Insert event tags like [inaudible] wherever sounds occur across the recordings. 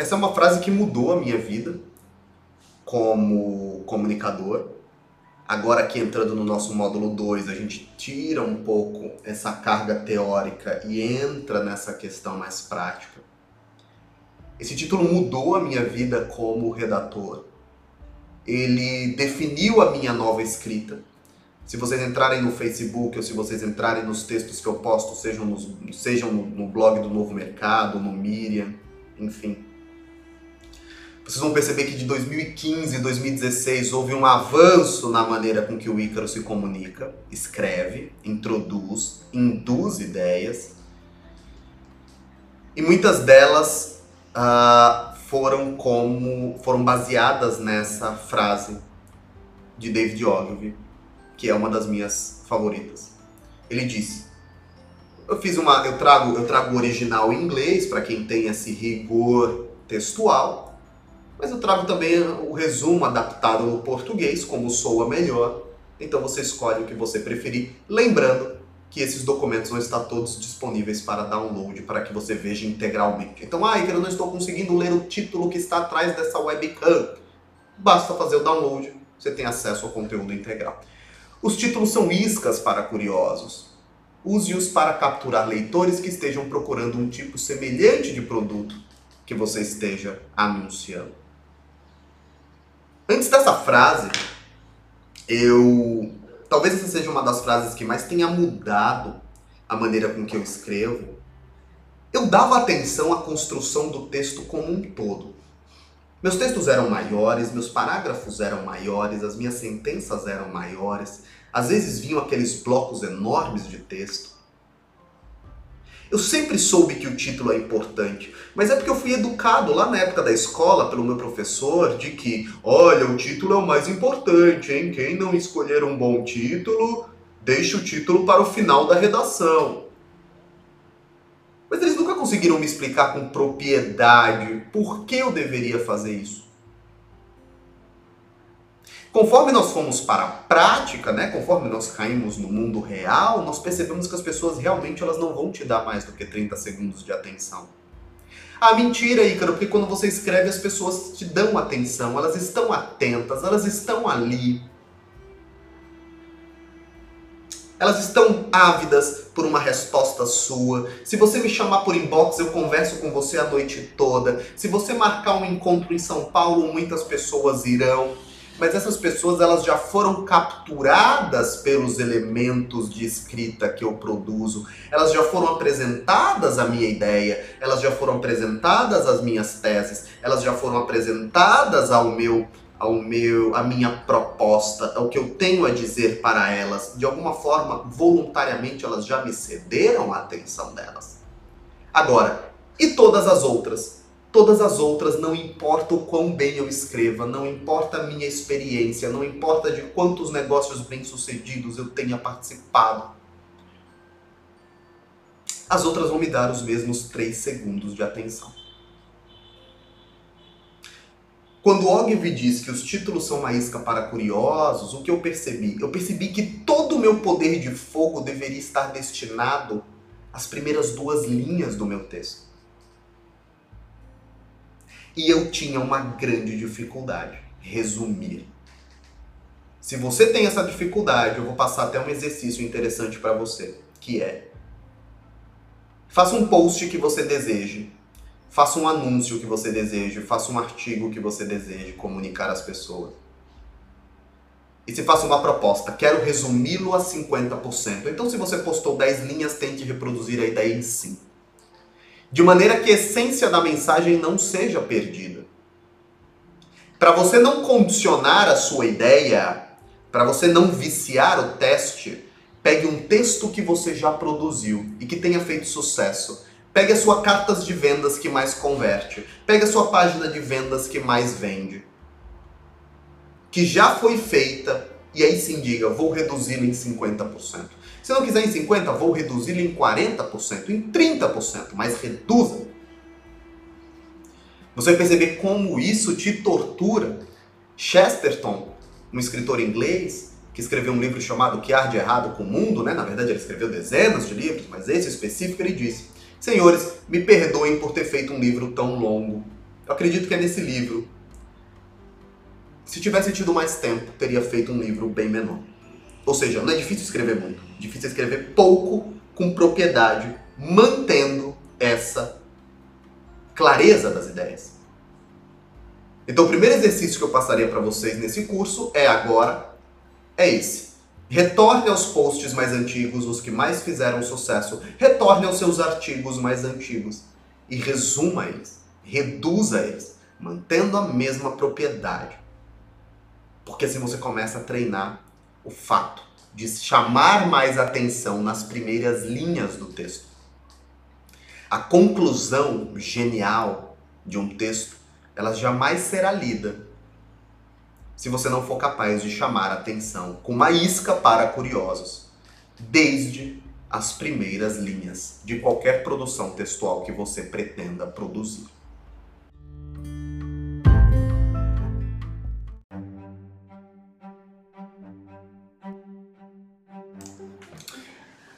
Essa é uma frase que mudou a minha vida como comunicador. Agora aqui entrando no nosso módulo 2, a gente tira um pouco essa carga teórica e entra nessa questão mais prática. Esse título mudou a minha vida como redator. Ele definiu a minha nova escrita. Se vocês entrarem no Facebook ou se vocês entrarem nos textos que eu posto, sejam, nos, sejam no, no blog do Novo Mercado, no Miriam, enfim, vocês vão perceber que de 2015 e 2016 houve um avanço na maneira com que o Ícaro se comunica, escreve, introduz, induz ideias. E muitas delas uh, foram como foram baseadas nessa frase de David Ogilvy, que é uma das minhas favoritas. Ele disse: Eu fiz uma, eu trago, eu trago o original em inglês para quem tem esse rigor textual, mas eu trago também o resumo adaptado no português, como soa melhor. Então você escolhe o que você preferir, lembrando que esses documentos vão estar todos disponíveis para download, para que você veja integralmente. Então, ah, eu não estou conseguindo ler o título que está atrás dessa webcam. Basta fazer o download, você tem acesso ao conteúdo integral. Os títulos são iscas para curiosos. Use-os para capturar leitores que estejam procurando um tipo semelhante de produto que você esteja anunciando. Antes dessa frase, eu Talvez essa seja uma das frases que mais tenha mudado a maneira com que eu escrevo. Eu dava atenção à construção do texto como um todo. Meus textos eram maiores, meus parágrafos eram maiores, as minhas sentenças eram maiores, às vezes vinham aqueles blocos enormes de texto. Eu sempre soube que o título é importante, mas é porque eu fui educado lá na época da escola pelo meu professor de que, olha, o título é o mais importante, hein? Quem não escolher um bom título, deixe o título para o final da redação. Mas eles nunca conseguiram me explicar com propriedade por que eu deveria fazer isso. Conforme nós fomos para a prática, né, conforme nós caímos no mundo real, nós percebemos que as pessoas realmente elas não vão te dar mais do que 30 segundos de atenção. Ah, mentira, Ícaro, porque quando você escreve as pessoas te dão atenção, elas estão atentas, elas estão ali. Elas estão ávidas por uma resposta sua. Se você me chamar por inbox, eu converso com você a noite toda. Se você marcar um encontro em São Paulo, muitas pessoas irão mas essas pessoas elas já foram capturadas pelos elementos de escrita que eu produzo, elas já foram apresentadas a minha ideia, elas já foram apresentadas as minhas teses, elas já foram apresentadas ao meu ao meu a minha proposta, ao que eu tenho a dizer para elas. De alguma forma, voluntariamente elas já me cederam a atenção delas. Agora, e todas as outras? Todas as outras, não importa o quão bem eu escreva, não importa a minha experiência, não importa de quantos negócios bem-sucedidos eu tenha participado. As outras vão me dar os mesmos 3 segundos de atenção. Quando Ogilvy diz que os títulos são uma isca para curiosos, o que eu percebi? Eu percebi que todo o meu poder de fogo deveria estar destinado às primeiras duas linhas do meu texto. E eu tinha uma grande dificuldade, resumir. Se você tem essa dificuldade, eu vou passar até um exercício interessante para você, que é faça um post que você deseje, faça um anúncio que você deseje, faça um artigo que você deseje comunicar às pessoas. E se faça uma proposta, quero resumi-lo a 50%. Então, se você postou 10 linhas, tente reproduzir a ideia em 5 de maneira que a essência da mensagem não seja perdida. Para você não condicionar a sua ideia, para você não viciar o teste, pegue um texto que você já produziu e que tenha feito sucesso. Pegue a sua cartas de vendas que mais converte. Pegue a sua página de vendas que mais vende. Que já foi feita e aí sim diga, vou reduzi-la em 50%. Se não quiser em 50%, vou reduzi-la em 40%, em 30%, mas reduza. Você vai perceber como isso te tortura. Chesterton, um escritor inglês, que escreveu um livro chamado Que Há de Errado com o Mundo, né? na verdade ele escreveu dezenas de livros, mas esse específico ele disse: Senhores, me perdoem por ter feito um livro tão longo. Eu acredito que é nesse livro. Se tivesse tido mais tempo, teria feito um livro bem menor. Ou seja, não é difícil escrever muito, é difícil escrever pouco com propriedade, mantendo essa clareza das ideias. Então, o primeiro exercício que eu passaria para vocês nesse curso é agora é esse. Retorne aos posts mais antigos, os que mais fizeram sucesso. Retorne aos seus artigos mais antigos e resuma eles, reduza eles, mantendo a mesma propriedade. Porque assim você começa a treinar o fato de chamar mais atenção nas primeiras linhas do texto. A conclusão genial de um texto, ela jamais será lida se você não for capaz de chamar atenção com uma isca para curiosos, desde as primeiras linhas de qualquer produção textual que você pretenda produzir.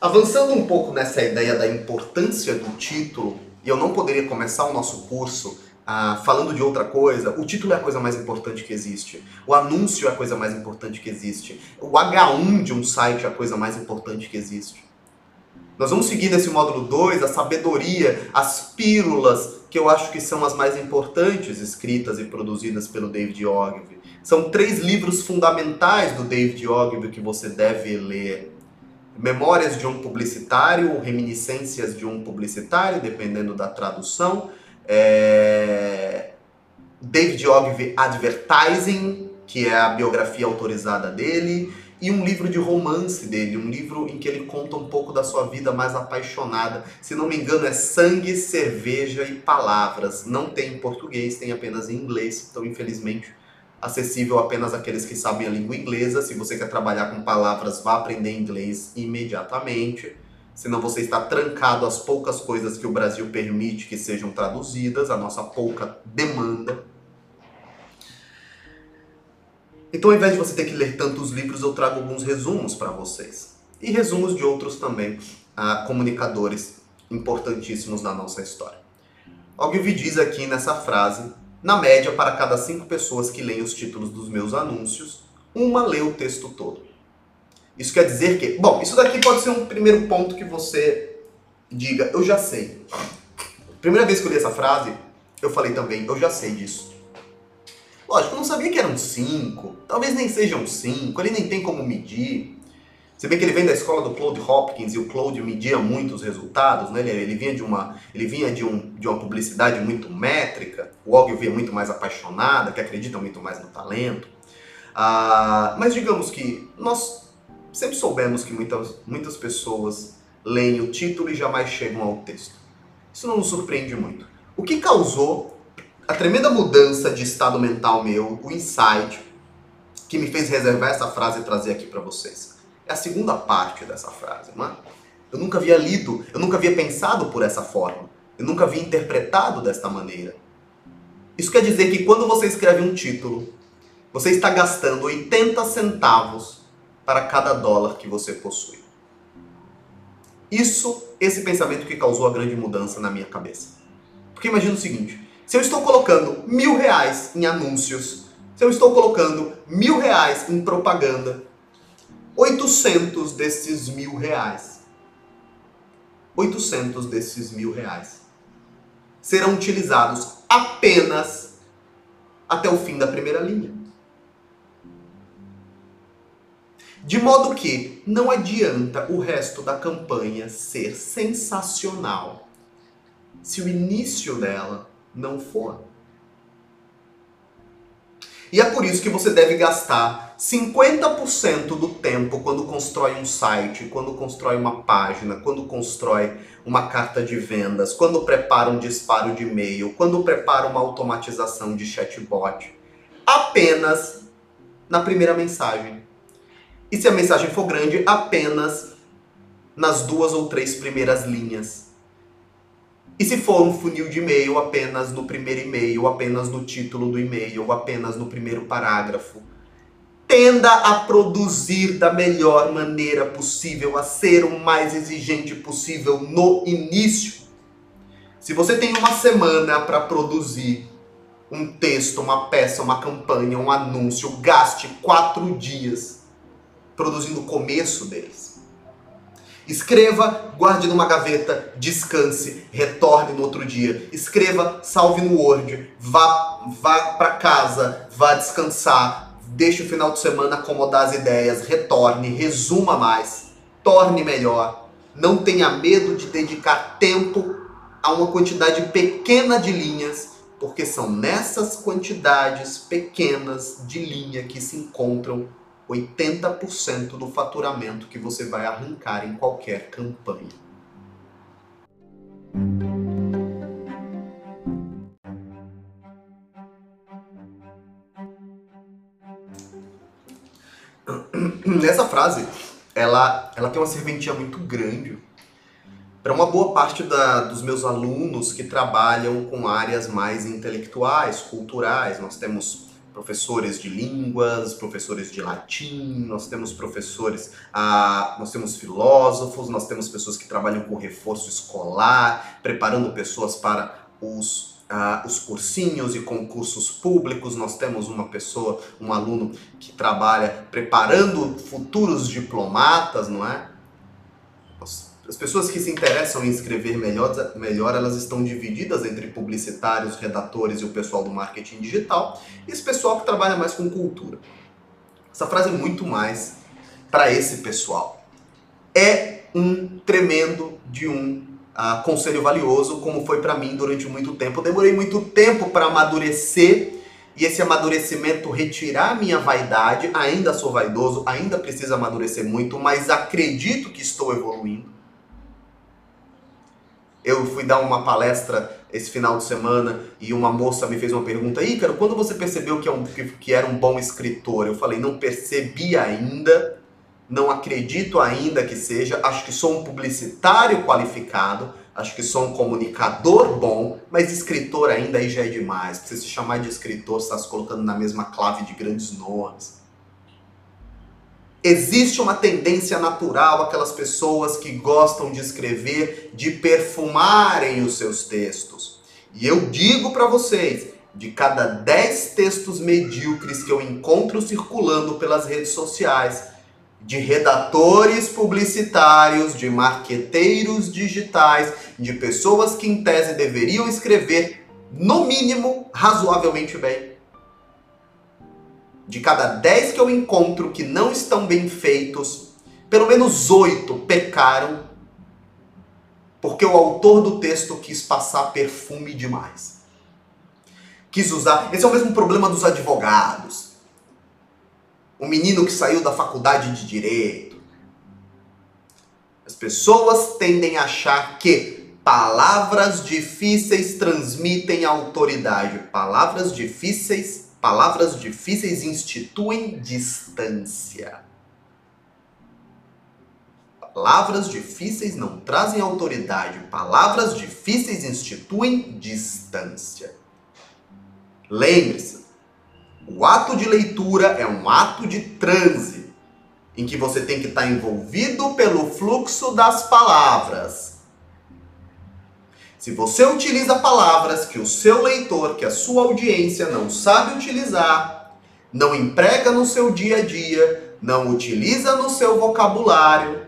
Avançando um pouco nessa ideia da importância do título, e eu não poderia começar o nosso curso ah, falando de outra coisa, o título é a coisa mais importante que existe. O anúncio é a coisa mais importante que existe. O H1 de um site é a coisa mais importante que existe. Nós vamos seguir nesse módulo 2 a sabedoria, as pílulas, que eu acho que são as mais importantes escritas e produzidas pelo David Ogilvy. São três livros fundamentais do David Ogilvy que você deve ler. Memórias de um publicitário, reminiscências de um publicitário, dependendo da tradução. É... David Ogilvy Advertising, que é a biografia autorizada dele, e um livro de romance dele, um livro em que ele conta um pouco da sua vida mais apaixonada. Se não me engano, é Sangue, Cerveja e Palavras. Não tem em português, tem apenas em inglês, então infelizmente acessível apenas àqueles que sabem a língua inglesa. Se você quer trabalhar com palavras, vá aprender inglês imediatamente. Senão você está trancado às poucas coisas que o Brasil permite que sejam traduzidas, a nossa pouca demanda. Então, ao invés de você ter que ler tantos livros, eu trago alguns resumos para vocês. E resumos de outros também, ah, comunicadores importantíssimos na nossa história. Ogilvy diz aqui nessa frase na média, para cada cinco pessoas que leem os títulos dos meus anúncios, uma lê o texto todo. Isso quer dizer que, bom, isso daqui pode ser um primeiro ponto que você diga, eu já sei. Primeira vez que eu li essa frase, eu falei também, eu já sei disso. Lógico, eu não sabia que eram cinco, talvez nem sejam cinco, ele nem tem como medir. Você vê que ele vem da escola do Claude Hopkins e o Claude media muito os resultados, né? Ele, ele vinha, de uma, ele vinha de, um, de uma publicidade muito métrica, o Og vinha muito mais apaixonada, que acredita muito mais no talento. Ah, mas digamos que nós sempre soubemos que muitas, muitas pessoas leem o título e jamais chegam ao texto. Isso não nos surpreende muito. O que causou a tremenda mudança de estado mental meu, o insight, que me fez reservar essa frase e trazer aqui para vocês? É a segunda parte dessa frase, não é? Eu nunca havia lido, eu nunca havia pensado por essa forma. Eu nunca havia interpretado desta maneira. Isso quer dizer que quando você escreve um título, você está gastando 80 centavos para cada dólar que você possui. Isso, esse pensamento que causou a grande mudança na minha cabeça. Porque imagina o seguinte: se eu estou colocando mil reais em anúncios, se eu estou colocando mil reais em propaganda, 800 desses mil reais, 800 desses mil reais serão utilizados apenas até o fim da primeira linha. De modo que não adianta o resto da campanha ser sensacional se o início dela não for. E é por isso que você deve gastar 50% do tempo quando constrói um site, quando constrói uma página, quando constrói uma carta de vendas, quando prepara um disparo de e-mail, quando prepara uma automatização de chatbot, apenas na primeira mensagem. E se a mensagem for grande, apenas nas duas ou três primeiras linhas. E se for um funil de e-mail, apenas no primeiro e-mail, apenas no título do e-mail, apenas no primeiro parágrafo tenda a produzir da melhor maneira possível, a ser o mais exigente possível no início. Se você tem uma semana para produzir um texto, uma peça, uma campanha, um anúncio, gaste quatro dias produzindo o começo deles. Escreva, guarde numa gaveta, descanse, retorne no outro dia. Escreva, salve no Word, vá, vá para casa, vá descansar, deixe o final de semana acomodar as ideias, retorne, resuma mais, torne melhor. Não tenha medo de dedicar tempo a uma quantidade pequena de linhas, porque são nessas quantidades pequenas de linha que se encontram 80% do faturamento que você vai arrancar em qualquer campanha. [clears throat] Essa frase, ela, ela tem uma serventia muito grande para uma boa parte da, dos meus alunos que trabalham com áreas mais intelectuais, culturais. Nós temos professores de línguas, professores de latim, nós temos professores, ah, nós temos filósofos, nós temos pessoas que trabalham com reforço escolar, preparando pessoas para os, ah, os cursinhos e concursos públicos, nós temos uma pessoa, um aluno que trabalha preparando futuros diplomatas, não é? As pessoas que se interessam em escrever melhor, melhor, elas estão divididas entre publicitários, redatores e o pessoal do marketing digital, e esse pessoal que trabalha mais com cultura. Essa frase é muito mais para esse pessoal. É um tremendo de um uh, conselho valioso, como foi para mim durante muito tempo. Eu demorei muito tempo para amadurecer e esse amadurecimento retirar minha vaidade. Ainda sou vaidoso, ainda preciso amadurecer muito, mas acredito que estou evoluindo. Eu fui dar uma palestra esse final de semana e uma moça me fez uma pergunta: Ícaro, quando você percebeu que, é um, que era um bom escritor? Eu falei: não percebi ainda, não acredito ainda que seja. Acho que sou um publicitário qualificado, acho que sou um comunicador bom, mas escritor ainda aí já é demais. Pra você se chamar de escritor, você está se colocando na mesma clave de grandes nomes. Existe uma tendência natural aquelas pessoas que gostam de escrever, de perfumarem os seus textos. E eu digo para vocês, de cada 10 textos medíocres que eu encontro circulando pelas redes sociais, de redatores publicitários, de marqueteiros digitais, de pessoas que em tese deveriam escrever, no mínimo, razoavelmente bem, de cada 10 que eu encontro que não estão bem feitos, pelo menos 8 pecaram porque o autor do texto quis passar perfume demais. Quis usar. Esse é o mesmo problema dos advogados. O menino que saiu da faculdade de direito. As pessoas tendem a achar que palavras difíceis transmitem autoridade. Palavras difíceis Palavras difíceis instituem distância. Palavras difíceis não trazem autoridade. Palavras difíceis instituem distância. Lembre-se, o ato de leitura é um ato de transe, em que você tem que estar envolvido pelo fluxo das palavras. Se você utiliza palavras que o seu leitor, que a sua audiência não sabe utilizar, não emprega no seu dia a dia, não utiliza no seu vocabulário,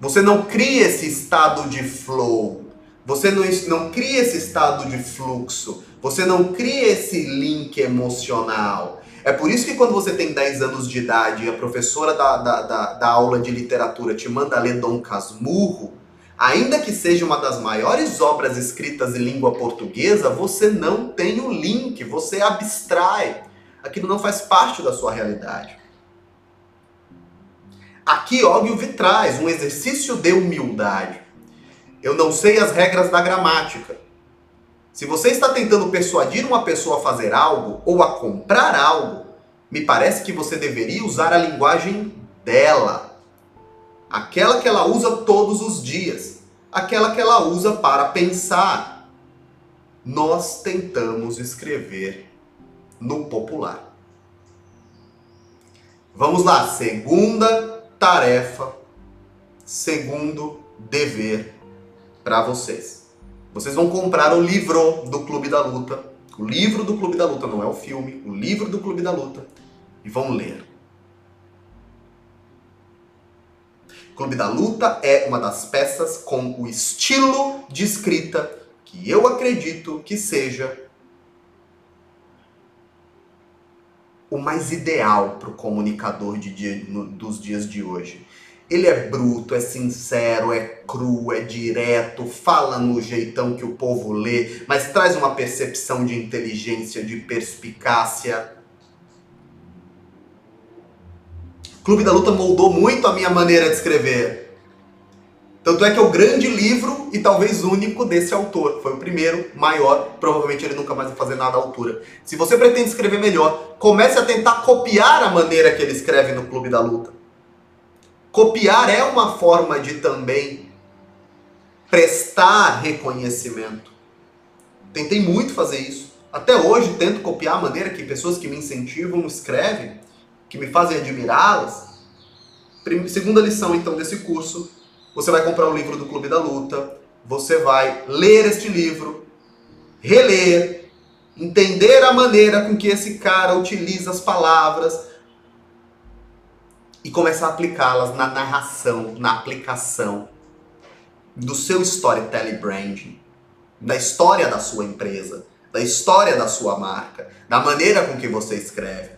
você não cria esse estado de flow, você não, não cria esse estado de fluxo, você não cria esse link emocional. É por isso que quando você tem 10 anos de idade e a professora da, da, da, da aula de literatura te manda ler Dom Casmurro, ainda que seja uma das maiores obras escritas em língua portuguesa, você não tem o link, você abstrai. Aquilo não faz parte da sua realidade. Aqui, Óbvio Vitrais, um exercício de humildade. Eu não sei as regras da gramática. Se você está tentando persuadir uma pessoa a fazer algo ou a comprar algo, me parece que você deveria usar a linguagem dela. Aquela que ela usa todos os dias. Aquela que ela usa para pensar. Nós tentamos escrever no popular. Vamos lá, segunda tarefa, segundo dever para vocês. Vocês vão comprar o livro do Clube da Luta. O livro do Clube da Luta, não é o filme, o livro do Clube da Luta. E vão ler. Clube da Luta é uma das peças com o estilo de escrita que eu acredito que seja o mais ideal para o comunicador de dia, no, dos dias de hoje. Ele é bruto, é sincero, é cru, é direto, fala no jeitão que o povo lê, mas traz uma percepção de inteligência, de perspicácia. Clube da Luta moldou muito a minha maneira de escrever. Tanto é que é o grande livro e talvez único desse autor. Foi o primeiro, maior, provavelmente ele nunca mais vai fazer nada à altura. Se você pretende escrever melhor, comece a tentar copiar a maneira que ele escreve no Clube da Luta. Copiar é uma forma de também prestar reconhecimento. Tentei muito fazer isso. Até hoje tento copiar a maneira que pessoas que me incentivam escrevem, que me fazem admirá-las. Segunda lição então desse curso você vai comprar o livro do Clube da Luta, você vai ler este livro, reler, entender a maneira com que esse cara utiliza as palavras e começar a aplicá-las na narração, na aplicação do seu storytelling branding, da história da sua empresa, da história da sua marca, da maneira com que você escreve.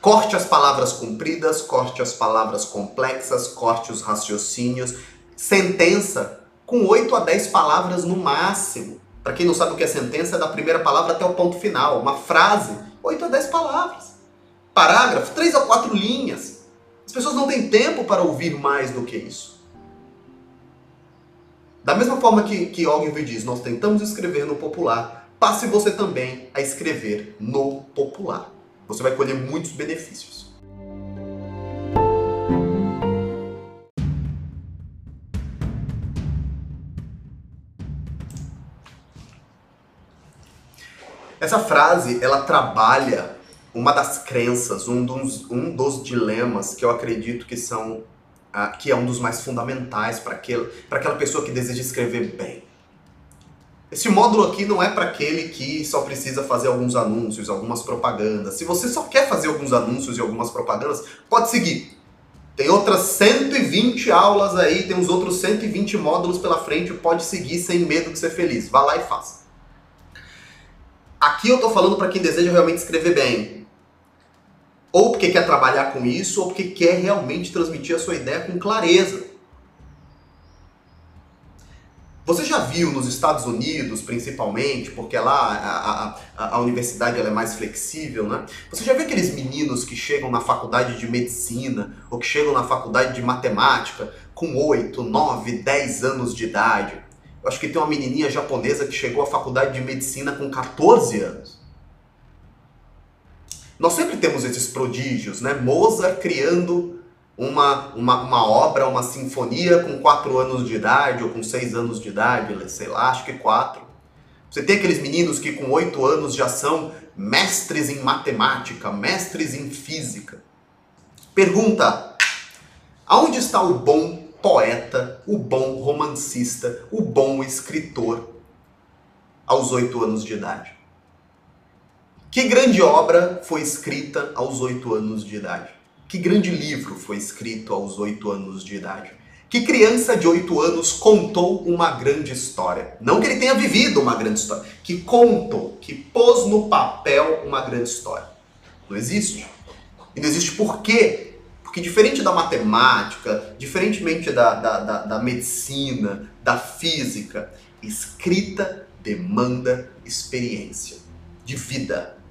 Corte as palavras compridas, corte as palavras complexas, corte os raciocínios. Sentença com 8 a 10 palavras no máximo. Para quem não sabe o que é sentença, é da primeira palavra até o ponto final. Uma frase, 8 a 10 palavras. Parágrafo, 3 a 4 linhas. As pessoas não têm tempo para ouvir mais do que isso. Da mesma forma que, que Ogilvy diz, nós tentamos escrever no popular, passe você também a escrever no popular. Você vai colher muitos benefícios. Essa frase, ela trabalha uma das crenças, um dos, um dos dilemas que eu acredito que são uh, que é um dos mais fundamentais para aquela pessoa que deseja escrever bem. Esse módulo aqui não é para aquele que só precisa fazer alguns anúncios, algumas propagandas. Se você só quer fazer alguns anúncios e algumas propagandas, pode seguir. Tem outras 120 aulas aí, tem uns outros 120 módulos pela frente, pode seguir sem medo de ser feliz. Vá lá e faça. Aqui eu estou falando para quem deseja realmente escrever bem. Ou porque quer trabalhar com isso, ou porque quer realmente transmitir a sua ideia com clareza. Você já viu nos Estados Unidos, principalmente, porque lá a, a, a universidade é mais flexível, né? Você já viu aqueles meninos que chegam na faculdade de medicina ou que chegam na faculdade de matemática com 8, 9, 10 anos de idade? Eu acho que tem uma menininha japonesa que chegou à faculdade de medicina com 14 anos. Nós sempre temos esses prodígios, né? Mozart criando uma, uma, uma obra, uma sinfonia com 4 anos de idade ou com 6 anos de idade, sei lá, acho que 4. Você tem aqueles meninos que com 8 anos já são mestres em matemática, mestres em física. Pergunta: aonde está o bom poeta, o bom romancista, o bom escritor aos 8 anos de idade? Que grande obra foi escrita aos 8 anos de idade? Que grande livro foi escrito aos oito anos de idade? Que criança de oito anos contou uma grande história? Não que ele tenha vivido uma grande história, que contou, que pôs no papel uma grande história. Não existe. E não existe por quê? Porque diferente da matemática, diferentemente da, da, da, da medicina, da física, escrita demanda experiência de vida.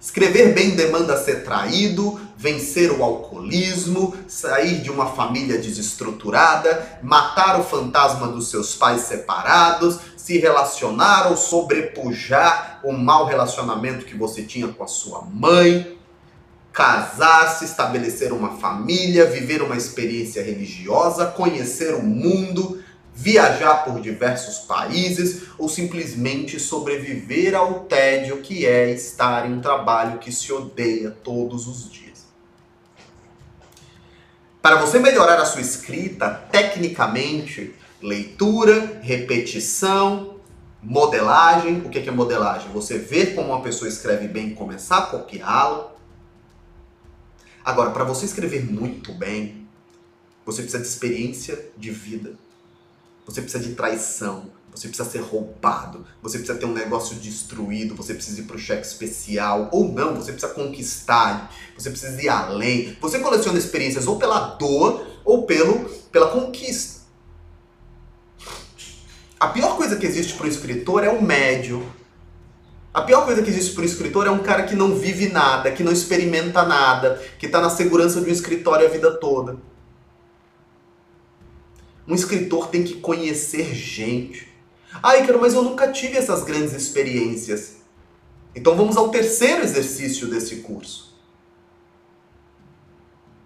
Escrever bem demanda ser traído, vencer o alcoolismo, sair de uma família desestruturada, matar o fantasma dos seus pais separados, se relacionar ou sobrepujar o mau relacionamento que você tinha com a sua mãe, casar-se, estabelecer uma família, viver uma experiência religiosa, conhecer o mundo, viajar por diversos países ou simplesmente sobreviver ao tédio que é estar em um trabalho que se odeia todos os dias. Para você melhorar a sua escrita, tecnicamente, leitura, repetição, modelagem. O que é modelagem? Você ver como uma pessoa escreve bem e começar a copiá-la. Agora, para você escrever muito bem, você precisa de experiência de vida. Você precisa de traição. Você precisa ser roubado. Você precisa ter um negócio destruído. Você precisa ir para o cheque especial. Ou não, você precisa conquistar. Você precisa ir além. Você coleciona experiências ou pela dor ou pelo, pela conquista. A pior coisa que existe para o escritor é o médio. A pior coisa que existe para o escritor é um cara que não vive nada, que não experimenta nada, que está na segurança de um escritório a vida toda. Um escritor tem que conhecer gente. Ah, Ícaro, mas eu nunca tive essas grandes experiências. Então vamos ao terceiro exercício desse curso.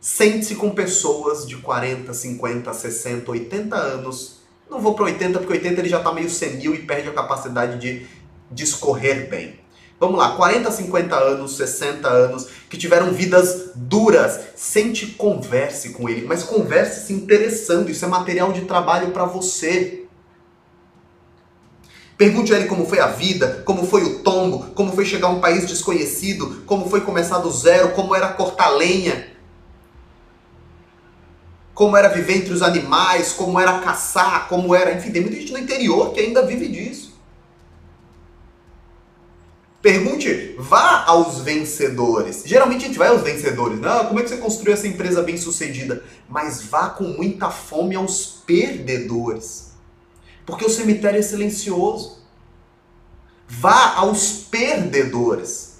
Sente-se com pessoas de 40, 50, 60, 80 anos. Não vou para 80 porque 80 ele já está meio senil e perde a capacidade de discorrer bem. Vamos lá, 40, 50 anos, 60 anos, que tiveram vidas duras. Sente converse com ele, mas converse se interessando. Isso é material de trabalho para você. Pergunte a ele como foi a vida, como foi o tombo, como foi chegar a um país desconhecido, como foi começar do zero, como era cortar lenha, como era viver entre os animais, como era caçar, como era. Enfim, tem muita gente no interior que ainda vive disso. Pergunte, vá aos vencedores. Geralmente a gente vai aos vencedores, não? Como é que você construiu essa empresa bem sucedida? Mas vá com muita fome aos perdedores. Porque o cemitério é silencioso. Vá aos perdedores.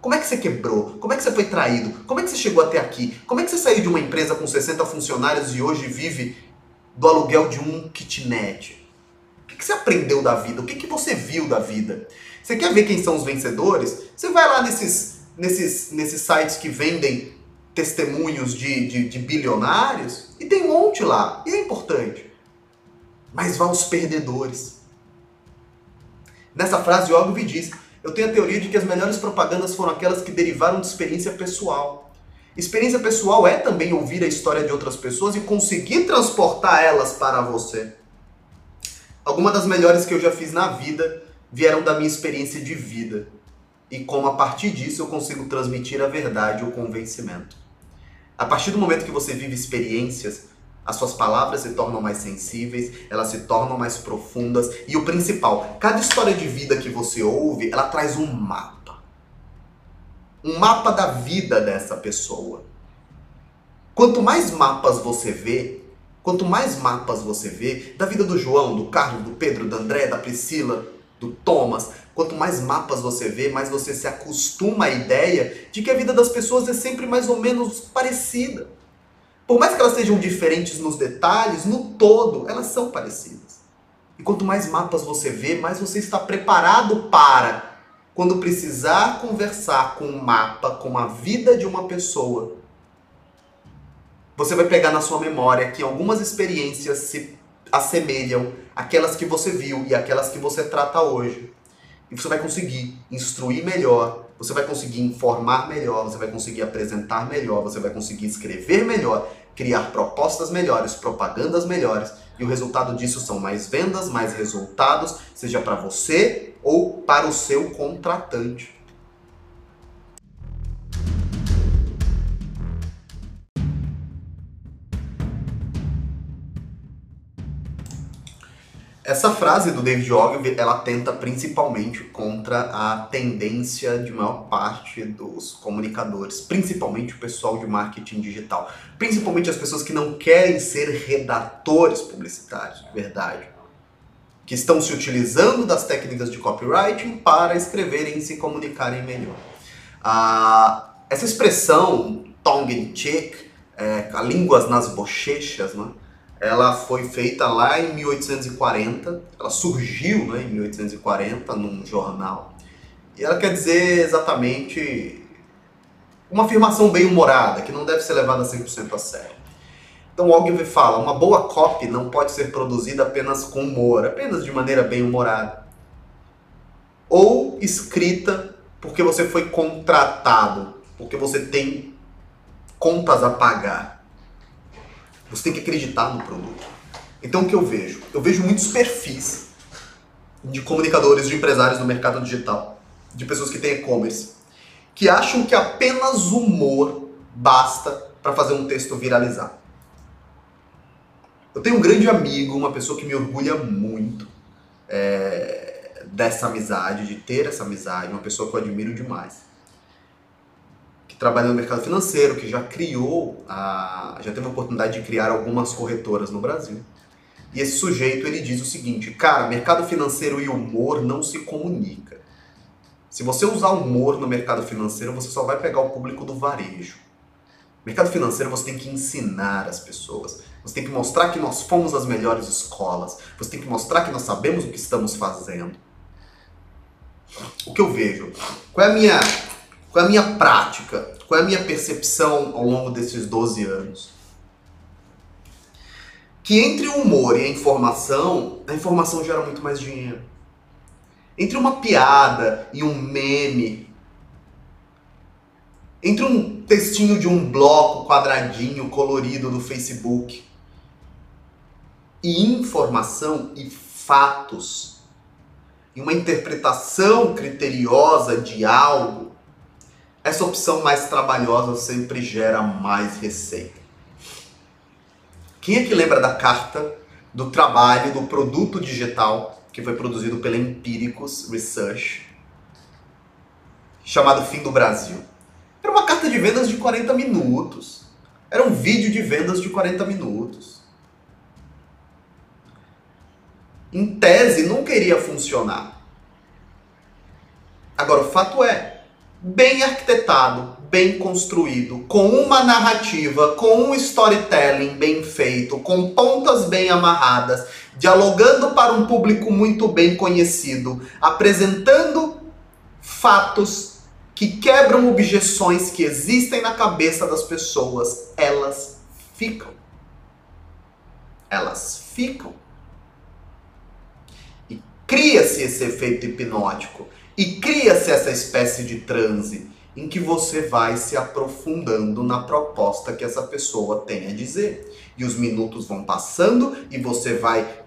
Como é que você quebrou? Como é que você foi traído? Como é que você chegou até aqui? Como é que você saiu de uma empresa com 60 funcionários e hoje vive do aluguel de um kitnet? O que você aprendeu da vida? O que você viu da vida? Você quer ver quem são os vencedores? Você vai lá nesses, nesses, nesses sites que vendem testemunhos de, de, de bilionários e tem um monte lá. E é importante. Mas vá aos perdedores. Nessa frase, Ogilvy diz: Eu tenho a teoria de que as melhores propagandas foram aquelas que derivaram de experiência pessoal. Experiência pessoal é também ouvir a história de outras pessoas e conseguir transportar elas para você. Alguma das melhores que eu já fiz na vida vieram da minha experiência de vida e como a partir disso eu consigo transmitir a verdade, o convencimento. A partir do momento que você vive experiências, as suas palavras se tornam mais sensíveis, elas se tornam mais profundas e o principal, cada história de vida que você ouve, ela traz um mapa. Um mapa da vida dessa pessoa. Quanto mais mapas você vê, quanto mais mapas você vê da vida do João, do Carlos, do Pedro, da André, da Priscila, do Thomas, quanto mais mapas você vê, mais você se acostuma à ideia de que a vida das pessoas é sempre mais ou menos parecida. Por mais que elas sejam diferentes nos detalhes, no todo, elas são parecidas. E quanto mais mapas você vê, mais você está preparado para, quando precisar conversar com um mapa, com a vida de uma pessoa, você vai pegar na sua memória que algumas experiências se assemelham aquelas que você viu e aquelas que você trata hoje. E você vai conseguir instruir melhor, você vai conseguir informar melhor, você vai conseguir apresentar melhor, você vai conseguir escrever melhor, criar propostas melhores, propagandas melhores. E o resultado disso são mais vendas, mais resultados, seja para você ou para o seu contratante. Essa frase do David Ogilvy, ela tenta principalmente contra a tendência de maior parte dos comunicadores, principalmente o pessoal de marketing digital, principalmente as pessoas que não querem ser redatores publicitários, de verdade, que estão se utilizando das técnicas de copywriting para escreverem e se comunicarem melhor. Ah, essa expressão tongue in cheek, é, línguas nas bochechas, né? Ela foi feita lá em 1840, ela surgiu né, em 1840 num jornal, e ela quer dizer exatamente uma afirmação bem humorada, que não deve ser levada 100% a sério. Então Ogilvy fala, uma boa copy não pode ser produzida apenas com humor, apenas de maneira bem humorada. Ou escrita porque você foi contratado, porque você tem contas a pagar. Você tem que acreditar no produto. Então o que eu vejo? Eu vejo muitos perfis de comunicadores, de empresários no mercado digital, de pessoas que têm e-commerce, que acham que apenas humor basta para fazer um texto viralizar. Eu tenho um grande amigo, uma pessoa que me orgulha muito é, dessa amizade, de ter essa amizade, uma pessoa que eu admiro demais trabalha no mercado financeiro, que já criou, a, já teve a oportunidade de criar algumas corretoras no Brasil. E esse sujeito ele diz o seguinte, cara, mercado financeiro e humor não se comunica. Se você usar humor no mercado financeiro, você só vai pegar o público do varejo. Mercado financeiro você tem que ensinar as pessoas. Você tem que mostrar que nós fomos as melhores escolas. Você tem que mostrar que nós sabemos o que estamos fazendo. O que eu vejo? Qual é a minha qual é a minha prática? Qual é a minha percepção ao longo desses 12 anos? Que entre o humor e a informação, a informação gera muito mais dinheiro. Entre uma piada e um meme, entre um textinho de um bloco quadradinho colorido do Facebook e informação e fatos, e uma interpretação criteriosa de algo, essa opção mais trabalhosa sempre gera mais receita. Quem é que lembra da carta do trabalho do produto digital que foi produzido pela Empíricos Research, chamado Fim do Brasil? Era uma carta de vendas de 40 minutos. Era um vídeo de vendas de 40 minutos. Em tese, não queria funcionar. Agora, o fato é, bem arquitetado, bem construído, com uma narrativa, com um storytelling bem feito, com pontas bem amarradas, dialogando para um público muito bem conhecido, apresentando fatos que quebram objeções que existem na cabeça das pessoas, elas ficam. Elas ficam. E cria-se esse efeito hipnótico e cria-se essa espécie de transe em que você vai se aprofundando na proposta que essa pessoa tem a dizer. E os minutos vão passando e você vai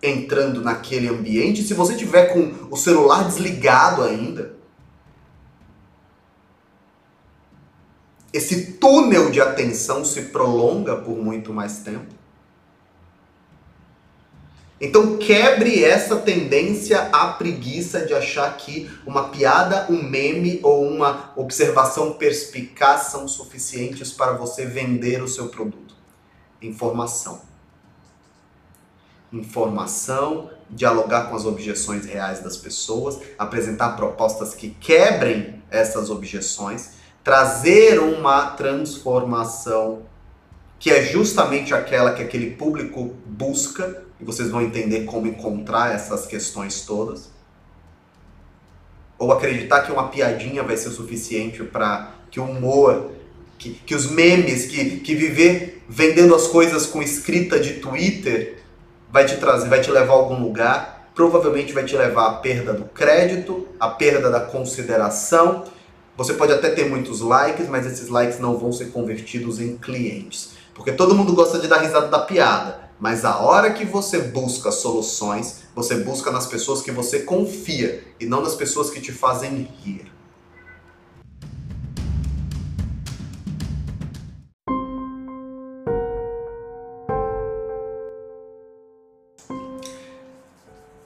entrando naquele ambiente. Se você tiver com o celular desligado ainda, esse túnel de atenção se prolonga por muito mais tempo. Então quebre essa tendência à preguiça de achar que uma piada, um meme ou uma observação perspicaz são suficientes para você vender o seu produto. Informação. Informação, dialogar com as objeções reais das pessoas, apresentar propostas que quebrem essas objeções, trazer uma transformação que é justamente aquela que aquele público busca e vocês vão entender como encontrar essas questões todas. Ou acreditar que uma piadinha vai ser suficiente para que o humor, que, que os memes, que, que viver vendendo as coisas com escrita de Twitter vai te trazer, vai te levar a algum lugar, provavelmente vai te levar à perda do crédito, à perda da consideração. Você pode até ter muitos likes, mas esses likes não vão ser convertidos em clientes. Porque todo mundo gosta de dar risada da piada. Mas a hora que você busca soluções, você busca nas pessoas que você confia e não nas pessoas que te fazem rir.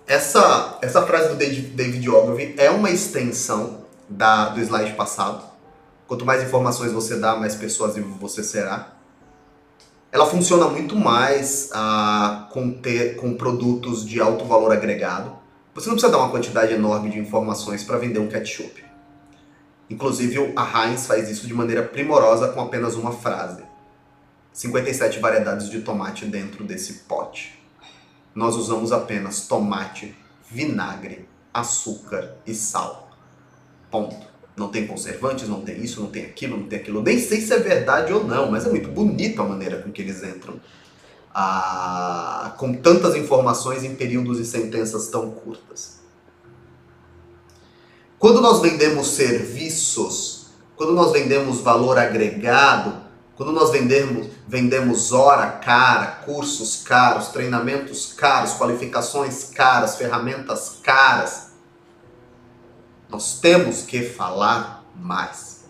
Essa, essa frase do David Ogilvy é um da, do slide passado. Quanto mais informações você dá, mais persuasivo você será ela funciona muito mais ah, com, ter, com produtos de alto valor agregado. Você não precisa dar uma quantidade enorme de informações para vender um ketchup. Inclusive, a Heinz faz isso de maneira primorosa com apenas uma frase. 57 variedades de tomate dentro desse pote. Nós usamos apenas tomate, vinagre, açúcar e sal. Ponto. Não tem conservantes, não tem isso, não tem aquilo, não tem aquilo. Nem sei se é verdade ou não, mas é muito bonito a maneira com que eles entram. Ah, com tantas informações em períodos e sentenças tão curtas. Quando nós vendemos serviços, quando nós vendemos valor agregado, Quando nós vendemos, vendemos hora cara, cursos caros, treinamentos caros, qualificações caras, ferramentas caras, nós temos que falar mais.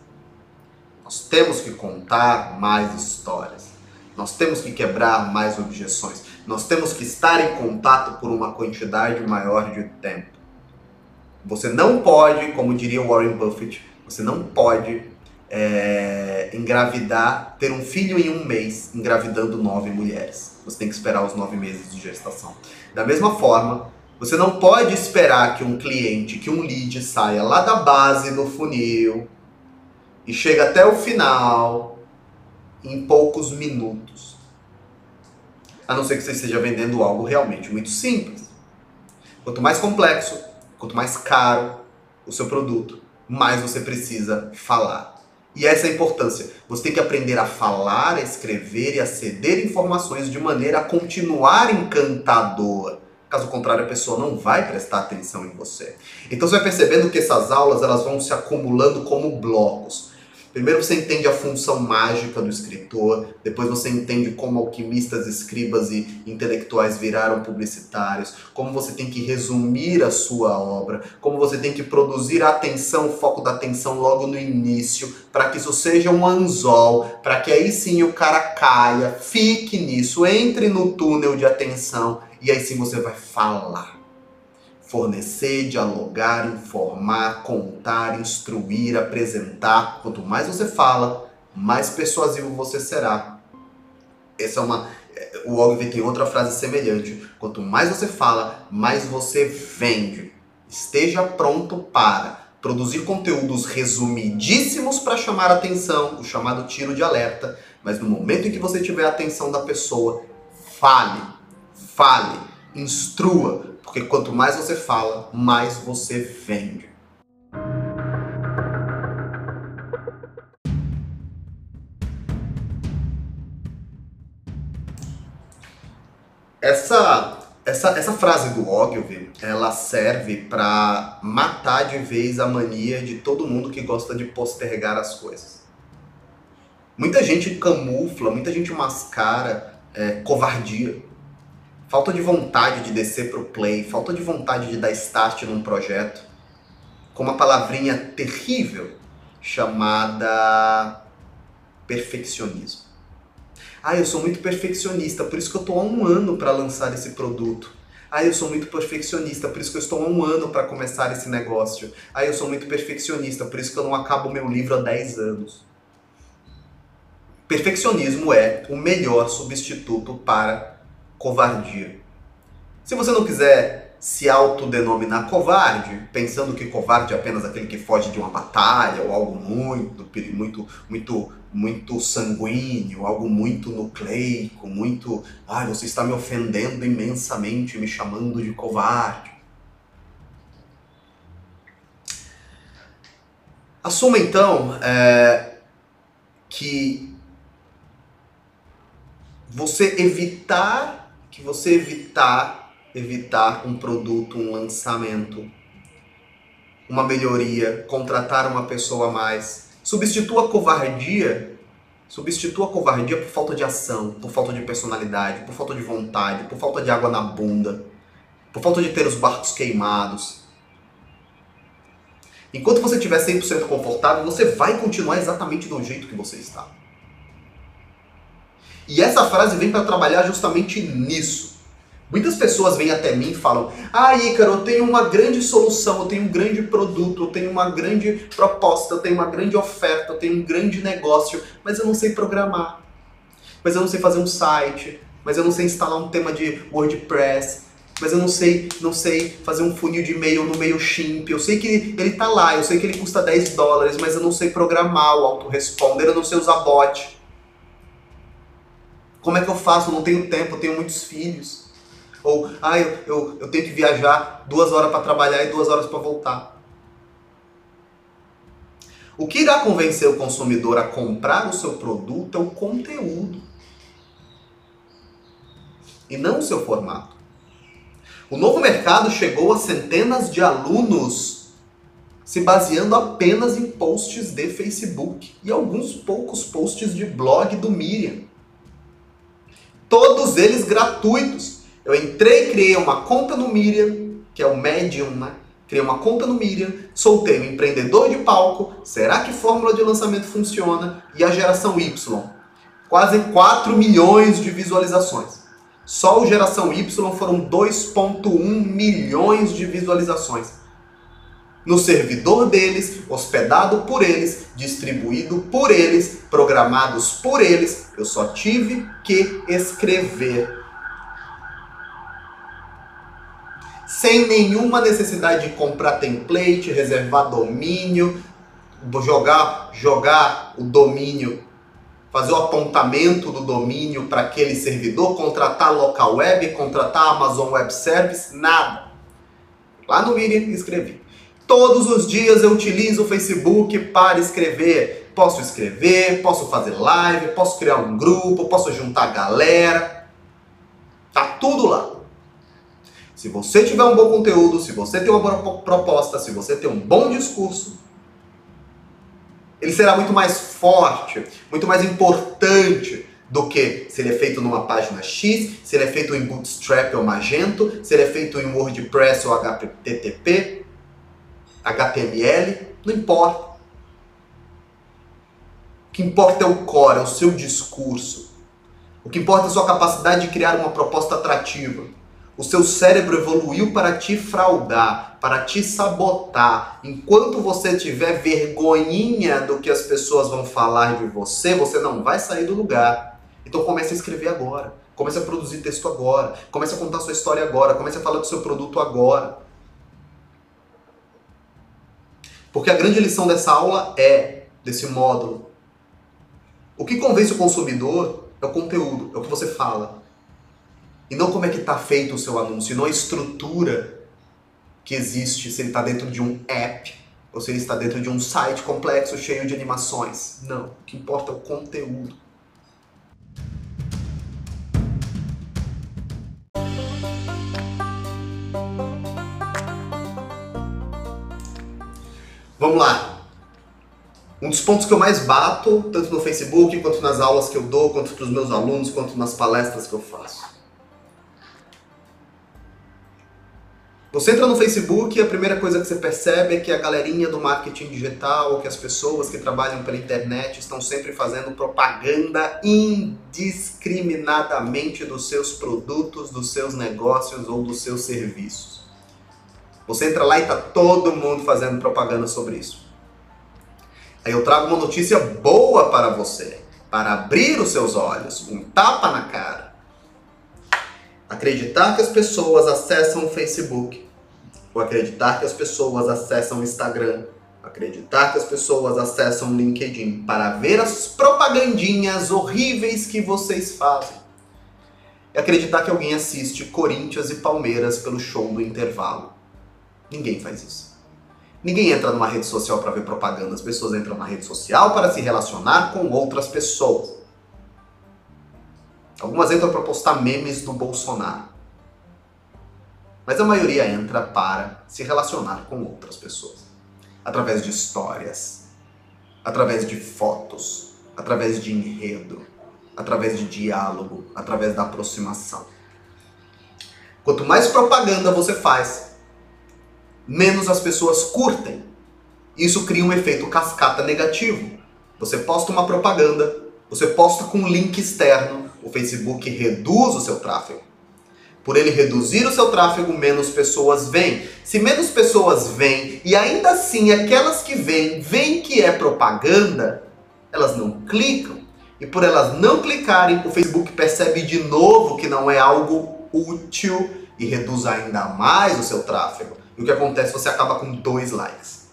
Nós temos que contar mais histórias. Nós temos que quebrar mais objeções. Nós temos que estar em contato por uma quantidade maior de tempo. Você não pode, como diria Warren Buffett, você não pode é, engravidar, ter um filho em um mês, engravidando nove mulheres. Você tem que esperar os nove meses de gestação. Da mesma forma, você não pode esperar que um cliente, que um lead saia lá da base do funil e chegue até o final em poucos minutos. A não ser que você esteja vendendo algo realmente muito simples. Quanto mais complexo, quanto mais caro o seu produto, mais você precisa falar. E essa é a importância. Você tem que aprender a falar, a escrever e a ceder informações de maneira a continuar encantador. Caso contrário, a pessoa não vai prestar atenção em você. Então você vai percebendo que essas aulas elas vão se acumulando como blocos. Primeiro você entende a função mágica do escritor, depois você entende como alquimistas, escribas e intelectuais viraram publicitários, como você tem que resumir a sua obra, como você tem que produzir a atenção, o foco da atenção logo no início, para que isso seja um anzol, para que aí sim o cara caia, fique nisso, entre no túnel de atenção e aí sim você vai falar fornecer, dialogar, informar, contar, instruir, apresentar. Quanto mais você fala, mais persuasivo você será. Essa é uma o Ogilvy tem outra frase semelhante. Quanto mais você fala, mais você vende. Esteja pronto para produzir conteúdos resumidíssimos para chamar a atenção, o chamado tiro de alerta, mas no momento em que você tiver a atenção da pessoa, fale, fale, instrua, porque quanto mais você fala, mais você vende. Essa, essa, essa frase do Ogilvy, ela serve para matar de vez a mania de todo mundo que gosta de postergar as coisas. Muita gente camufla, muita gente mascara é, covardia falta de vontade de descer pro play, falta de vontade de dar start num projeto, com uma palavrinha terrível chamada perfeccionismo. Ah, eu sou muito perfeccionista, por isso que eu estou há um ano para lançar esse produto. Ah, eu sou muito perfeccionista, por isso que eu estou há um ano para começar esse negócio. Ah, eu sou muito perfeccionista, por isso que eu não acabo meu livro há 10 anos. Perfeccionismo é o melhor substituto para covardia. Se você não quiser se autodenominar covarde, pensando que covarde é apenas aquele que foge de uma batalha ou algo muito, muito, muito, muito sanguíneo, algo muito nucleico, muito, ai, você está me ofendendo imensamente, me chamando de covarde. Assuma então é, que você evitar que você evitar evitar um produto, um lançamento, uma melhoria, contratar uma pessoa a mais. Substitua a covardia, substitua a covardia por falta de ação, por falta de personalidade, por falta de vontade, por falta de água na bunda, por falta de ter os barcos queimados. Enquanto você estiver 100% confortável, você vai continuar exatamente do jeito que você está. E essa frase vem para trabalhar justamente nisso. Muitas pessoas vêm até mim e falam: Ah, Ícaro, eu tenho uma grande solução, eu tenho um grande produto, eu tenho uma grande proposta, eu tenho uma grande oferta, eu tenho um grande negócio, mas eu não sei programar. Mas eu não sei fazer um site, mas eu não sei instalar um tema de WordPress, mas eu não sei, não sei fazer um funil de e-mail no MailChimp. Eu sei que ele tá lá, eu sei que ele custa 10 dólares, mas eu não sei programar o autoresponder, eu não sei usar bot. Como é que eu faço? Eu não tenho tempo, eu tenho muitos filhos. Ou, ah, eu, eu, eu tenho que viajar duas horas para trabalhar e duas horas para voltar. O que irá convencer o consumidor a comprar o seu produto é o conteúdo. E não o seu formato. O novo mercado chegou a centenas de alunos se baseando apenas em posts de Facebook e alguns poucos posts de blog do Miriam. Todos eles gratuitos. Eu entrei, criei uma conta no Miriam, que é o Medium, né? Criei uma conta no Miriam, soltei um empreendedor de palco, será que fórmula de lançamento funciona? E a geração Y. Quase 4 milhões de visualizações. Só o geração Y foram 2.1 milhões de visualizações no servidor deles, hospedado por eles, distribuído por eles, programados por eles. Eu só tive que escrever. Sem nenhuma necessidade de comprar template, reservar domínio, jogar, jogar o domínio, fazer o apontamento do domínio para aquele servidor, contratar local web, contratar Amazon Web Service, nada. Lá no Miriam escrevi. Todos os dias eu utilizo o Facebook para escrever. Posso escrever, posso fazer live, posso criar um grupo, posso juntar galera. Tá tudo lá. Se você tiver um bom conteúdo, se você tem uma boa proposta, se você tem um bom discurso, ele será muito mais forte, muito mais importante do que se ele é feito numa página X, se ele é feito em Bootstrap ou Magento, se ele é feito em WordPress ou HTTP. HTML, não importa. O que importa é o core, é o seu discurso. O que importa é a sua capacidade de criar uma proposta atrativa. O seu cérebro evoluiu para te fraudar, para te sabotar. Enquanto você tiver vergonhinha do que as pessoas vão falar de você, você não vai sair do lugar. Então comece a escrever agora. Comece a produzir texto agora. Comece a contar sua história agora. Comece a falar do seu produto agora. Porque a grande lição dessa aula é, desse módulo, o que convence o consumidor é o conteúdo, é o que você fala. E não como é que está feito o seu anúncio, não a estrutura que existe, se ele está dentro de um app, ou se ele está dentro de um site complexo, cheio de animações. Não, o que importa é o conteúdo. Vamos lá. Um dos pontos que eu mais bato, tanto no Facebook, quanto nas aulas que eu dou, quanto para os meus alunos, quanto nas palestras que eu faço. Você entra no Facebook e a primeira coisa que você percebe é que a galerinha do marketing digital, que as pessoas que trabalham pela internet estão sempre fazendo propaganda indiscriminadamente dos seus produtos, dos seus negócios ou dos seus serviços. Você entra lá e tá todo mundo fazendo propaganda sobre isso. Aí eu trago uma notícia boa para você, para abrir os seus olhos, um tapa na cara. Acreditar que as pessoas acessam o Facebook, ou acreditar que as pessoas acessam o Instagram, acreditar que as pessoas acessam o LinkedIn para ver as propagandinhas horríveis que vocês fazem. E acreditar que alguém assiste Corinthians e Palmeiras pelo show do intervalo. Ninguém faz isso. Ninguém entra numa rede social para ver propaganda. As pessoas entram na rede social para se relacionar com outras pessoas. Algumas entram para postar memes do Bolsonaro. Mas a maioria entra para se relacionar com outras pessoas. Através de histórias, através de fotos, através de enredo, através de diálogo, através da aproximação. Quanto mais propaganda você faz, menos as pessoas curtem. Isso cria um efeito cascata negativo. Você posta uma propaganda, você posta com um link externo, o Facebook reduz o seu tráfego. Por ele reduzir o seu tráfego, menos pessoas vêm. Se menos pessoas vêm e ainda assim aquelas que vêm, veem que é propaganda, elas não clicam. E por elas não clicarem, o Facebook percebe de novo que não é algo útil e reduz ainda mais o seu tráfego. E o que acontece? Você acaba com dois likes.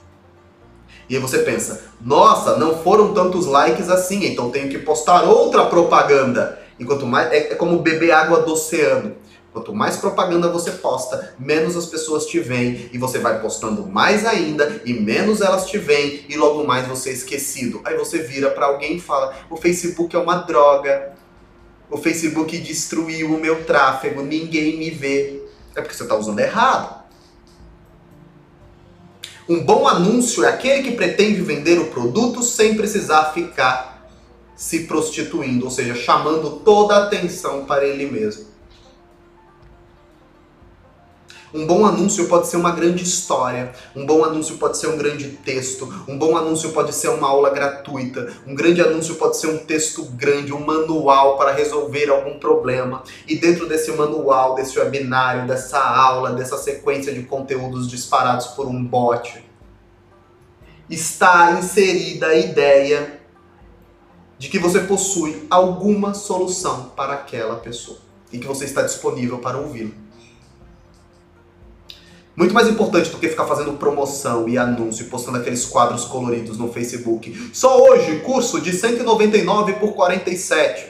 E aí você pensa, nossa, não foram tantos likes assim, então tenho que postar outra propaganda. E quanto mais. É, é como beber água do oceano. Quanto mais propaganda você posta, menos as pessoas te veem e você vai postando mais ainda e menos elas te veem e logo mais você é esquecido. Aí você vira para alguém e fala: "O Facebook é uma droga. O Facebook destruiu o meu tráfego, ninguém me vê". É porque você está usando errado. Um bom anúncio é aquele que pretende vender o produto sem precisar ficar se prostituindo, ou seja, chamando toda a atenção para ele mesmo. Um bom anúncio pode ser uma grande história, um bom anúncio pode ser um grande texto, um bom anúncio pode ser uma aula gratuita, um grande anúncio pode ser um texto grande, um manual para resolver algum problema. E dentro desse manual, desse webinário, dessa aula, dessa sequência de conteúdos disparados por um bot, está inserida a ideia de que você possui alguma solução para aquela pessoa e que você está disponível para ouvi-lo. Muito mais importante do que ficar fazendo promoção e anúncio e postando aqueles quadros coloridos no Facebook. Só hoje, curso de 199 por 47.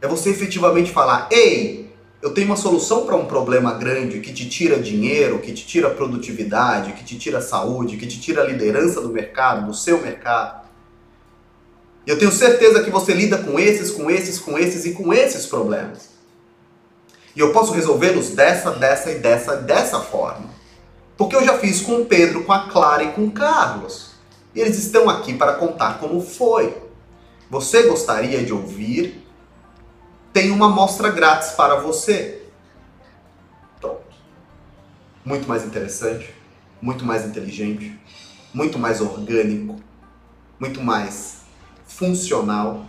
É você efetivamente falar: "Ei, eu tenho uma solução para um problema grande que te tira dinheiro, que te tira produtividade, que te tira saúde, que te tira a liderança do mercado, do seu mercado. Eu tenho certeza que você lida com esses, com esses, com esses e com esses problemas. E eu posso resolvê-los dessa, dessa e dessa, dessa forma. Porque eu já fiz com o Pedro, com a Clara e com o Carlos. E eles estão aqui para contar como foi. Você gostaria de ouvir? Tem uma amostra grátis para você. Pronto. Muito mais interessante, muito mais inteligente, muito mais orgânico, muito mais funcional.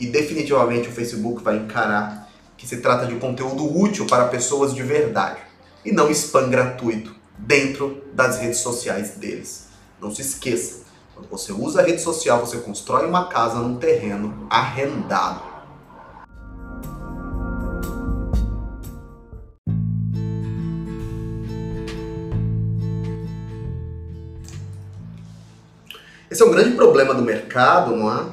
E definitivamente o Facebook vai encarar que se trata de conteúdo útil para pessoas de verdade e não spam gratuito dentro das redes sociais deles. Não se esqueça, quando você usa a rede social, você constrói uma casa num terreno arrendado. Esse é um grande problema do mercado, não é?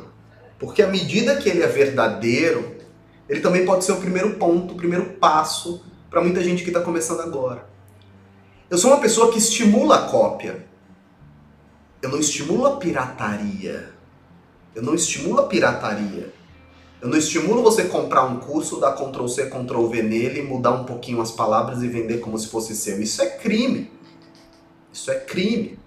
Porque à medida que ele é verdadeiro, ele também pode ser o primeiro ponto, o primeiro passo para muita gente que está começando agora. Eu sou uma pessoa que estimula a cópia. Eu não estimulo a pirataria. Eu não estimulo a pirataria. Eu não estimulo você comprar um curso, dar Ctrl C, Ctrl V nele, mudar um pouquinho as palavras e vender como se fosse seu. Isso é crime. Isso é crime.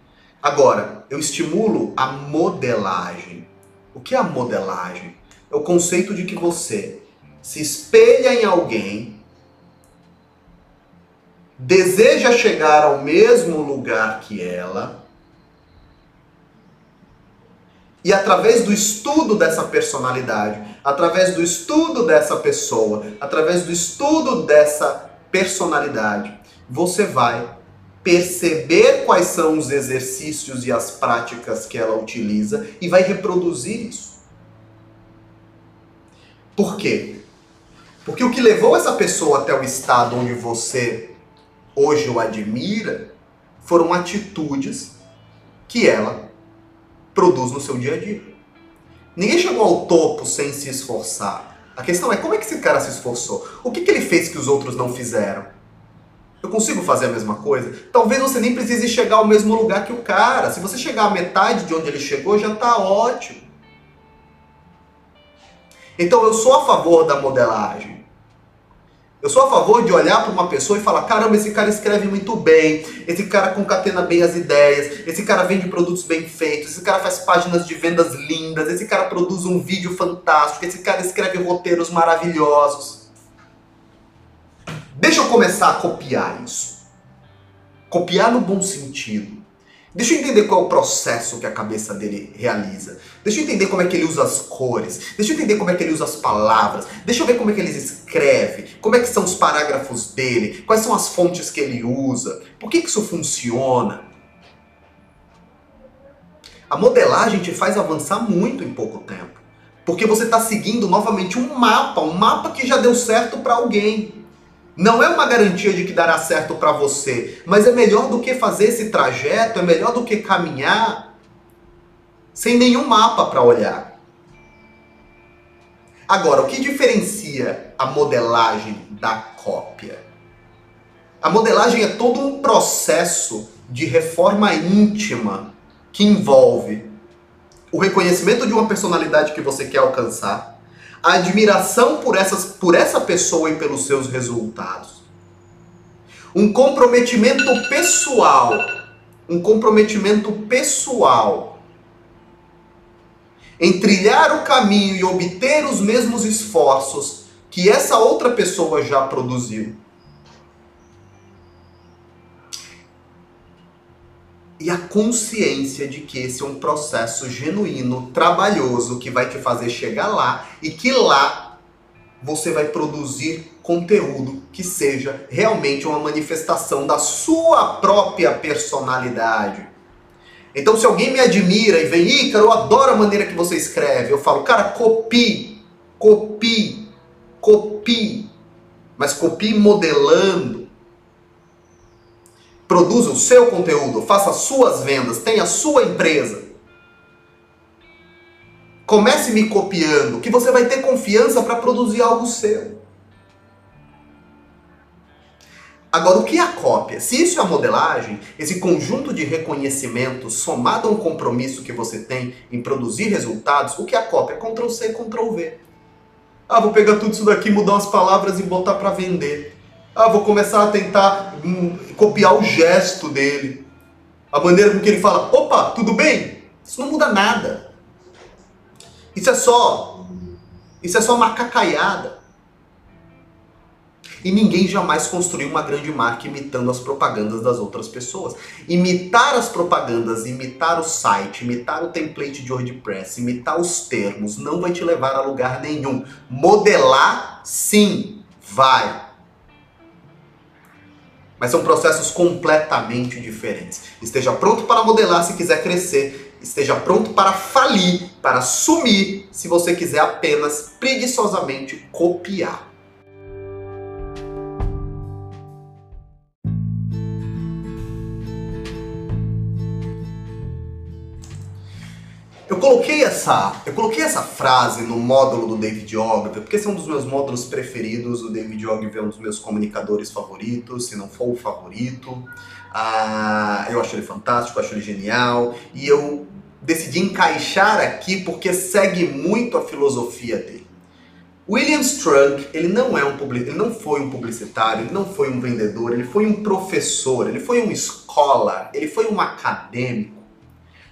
Agora, eu estimulo a modelagem. O que é a modelagem? É o conceito de que você se espelha em alguém, deseja chegar ao mesmo lugar que ela, e através do estudo dessa personalidade, através do estudo dessa pessoa, através do estudo dessa personalidade, você vai perceber quais são os exercícios e as práticas que ela utiliza e vai reproduzir isso. Por quê? Porque o que levou essa pessoa até o estado onde você hoje o admira foram atitudes que ela produz no seu dia a dia. Ninguém chegou ao topo sem se esforçar. A questão é como é que esse cara se esforçou? O que, que ele fez que os outros não fizeram? Eu consigo fazer a mesma coisa? Talvez você nem precise chegar ao mesmo lugar que o cara. Se você chegar à metade de onde ele chegou, já está ótimo. Então eu sou a favor da modelagem. Eu sou a favor de olhar para uma pessoa e falar: caramba, esse cara escreve muito bem, esse cara concatena bem as ideias, esse cara vende produtos bem feitos, esse cara faz páginas de vendas lindas, esse cara produz um vídeo fantástico, esse cara escreve roteiros maravilhosos. Deixa eu começar a copiar isso. Copiar no bom sentido. Deixa eu entender qual é o processo que a cabeça dele realiza. Deixa eu entender como é que ele usa as cores. Deixa eu entender como é que ele usa as palavras. Deixa eu ver como é que ele escreve. Como é que são os parágrafos dele. Quais são as fontes que ele usa. Por que, que isso funciona? A modelagem te faz avançar muito em pouco tempo. Porque você está seguindo novamente um mapa, um mapa que já deu certo para alguém. Não é uma garantia de que dará certo para você, mas é melhor do que fazer esse trajeto, é melhor do que caminhar sem nenhum mapa para olhar. Agora, o que diferencia a modelagem da cópia? A modelagem é todo um processo de reforma íntima que envolve o reconhecimento de uma personalidade que você quer alcançar, a admiração por, essas, por essa pessoa e pelos seus resultados. Um comprometimento pessoal. Um comprometimento pessoal em trilhar o caminho e obter os mesmos esforços que essa outra pessoa já produziu. E a consciência de que esse é um processo genuíno, trabalhoso, que vai te fazer chegar lá e que lá você vai produzir conteúdo que seja realmente uma manifestação da sua própria personalidade. Então, se alguém me admira e vem, Ícaro, eu adoro a maneira que você escreve, eu falo, cara, copie, copie, copie, mas copie modelando. Produza o seu conteúdo, faça suas vendas, tenha a sua empresa. Comece me copiando, que você vai ter confiança para produzir algo seu. Agora, o que é a cópia? Se isso é a modelagem, esse conjunto de reconhecimento somado a um compromisso que você tem em produzir resultados, o que é a cópia? Ctrl C, Ctrl V. Ah, vou pegar tudo isso daqui, mudar umas palavras e botar para vender. Ah, vou começar a tentar hum, copiar o gesto dele. A maneira com que ele fala, opa, tudo bem? Isso não muda nada. Isso é só. Isso é só uma cacaiada. E ninguém jamais construiu uma grande marca imitando as propagandas das outras pessoas. Imitar as propagandas, imitar o site, imitar o template de WordPress, imitar os termos, não vai te levar a lugar nenhum. Modelar, sim, vai. Mas são processos completamente diferentes. Esteja pronto para modelar se quiser crescer. Esteja pronto para falir, para sumir, se você quiser apenas preguiçosamente copiar. Eu coloquei essa, eu coloquei essa frase no módulo do David Ogilvy, porque esse é um dos meus módulos preferidos. O David Ogilvy é um dos meus comunicadores favoritos, se não for o favorito. Ah, eu acho ele fantástico, acho ele genial e eu decidi encaixar aqui porque segue muito a filosofia dele. William Strunk, ele não é um ele não foi um publicitário, ele não foi um vendedor, ele foi um professor, ele foi um escola, ele foi um acadêmico.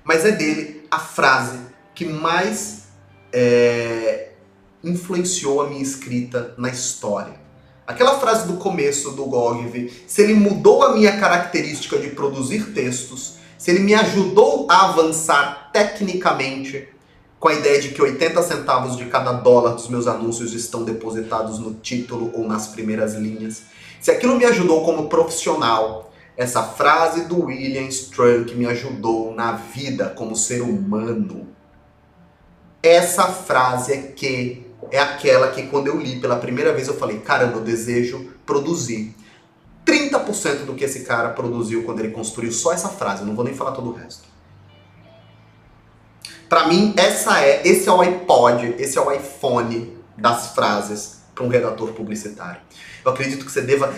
Mas é dele a frase que mais é, influenciou a minha escrita na história. Aquela frase do começo do Gogve, se ele mudou a minha característica de produzir textos, se ele me ajudou a avançar tecnicamente, com a ideia de que 80 centavos de cada dólar dos meus anúncios estão depositados no título ou nas primeiras linhas, se aquilo me ajudou como profissional, essa frase do William Strunk me ajudou na vida como ser humano. Essa frase é que é aquela que quando eu li pela primeira vez eu falei, caramba, eu desejo produzir 30% do que esse cara produziu quando ele construiu só essa frase, eu não vou nem falar todo o resto. Para mim, essa é, esse é o iPod, esse é o iPhone das frases para um redator publicitário. Eu acredito que você deva